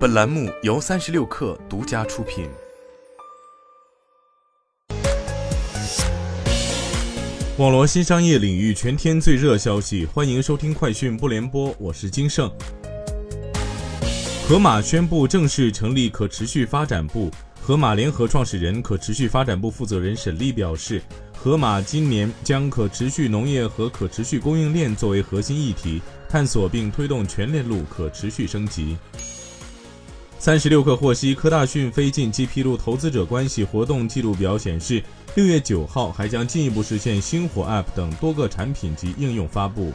本栏目由三十六氪独家出品。网络新商业领域全天最热消息，欢迎收听快讯不联播，我是金盛。盒马宣布正式成立可持续发展部。盒马联合创始人、可持续发展部负责人沈丽表示，盒马今年将可持续农业和可持续供应链作为核心议题，探索并推动全链路可持续升级。三十六氪获悉，科大讯飞近期披露投资者关系活动记录表显示，六月九号还将进一步实现星火 App 等多个产品及应用发布。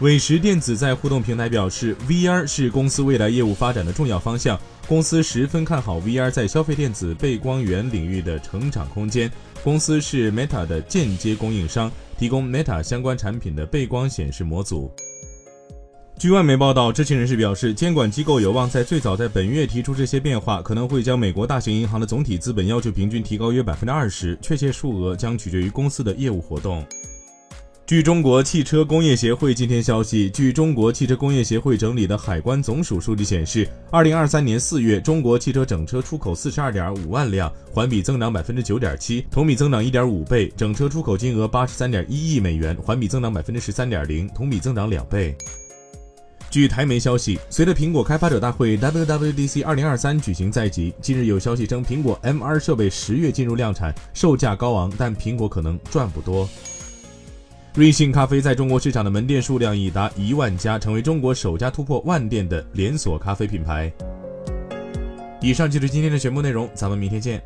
伟时电子在互动平台表示，VR 是公司未来业务发展的重要方向，公司十分看好 VR 在消费电子背光源领域的成长空间。公司是 Meta 的间接供应商，提供 Meta 相关产品的背光显示模组。据外媒报道，知情人士表示，监管机构有望在最早在本月提出这些变化，可能会将美国大型银行的总体资本要求平均提高约百分之二十，确切数额将取决于公司的业务活动。据中国汽车工业协会今天消息，据中国汽车工业协会整理的海关总署数据显示，二零二三年四月，中国汽车整车出口四十二点五万辆，环比增长百分之九点七，同比增长一点五倍，整车出口金额八十三点一亿美元，环比增长百分之十三点零，同比增长两倍。据台媒消息，随着苹果开发者大会 WWDC 二零二三举行在即，近日有消息称，苹果 MR 设备十月进入量产，售价高昂，但苹果可能赚不多。瑞幸咖啡在中国市场的门店数量已达一万家，成为中国首家突破万店的连锁咖啡品牌。以上就是今天的全部内容，咱们明天见。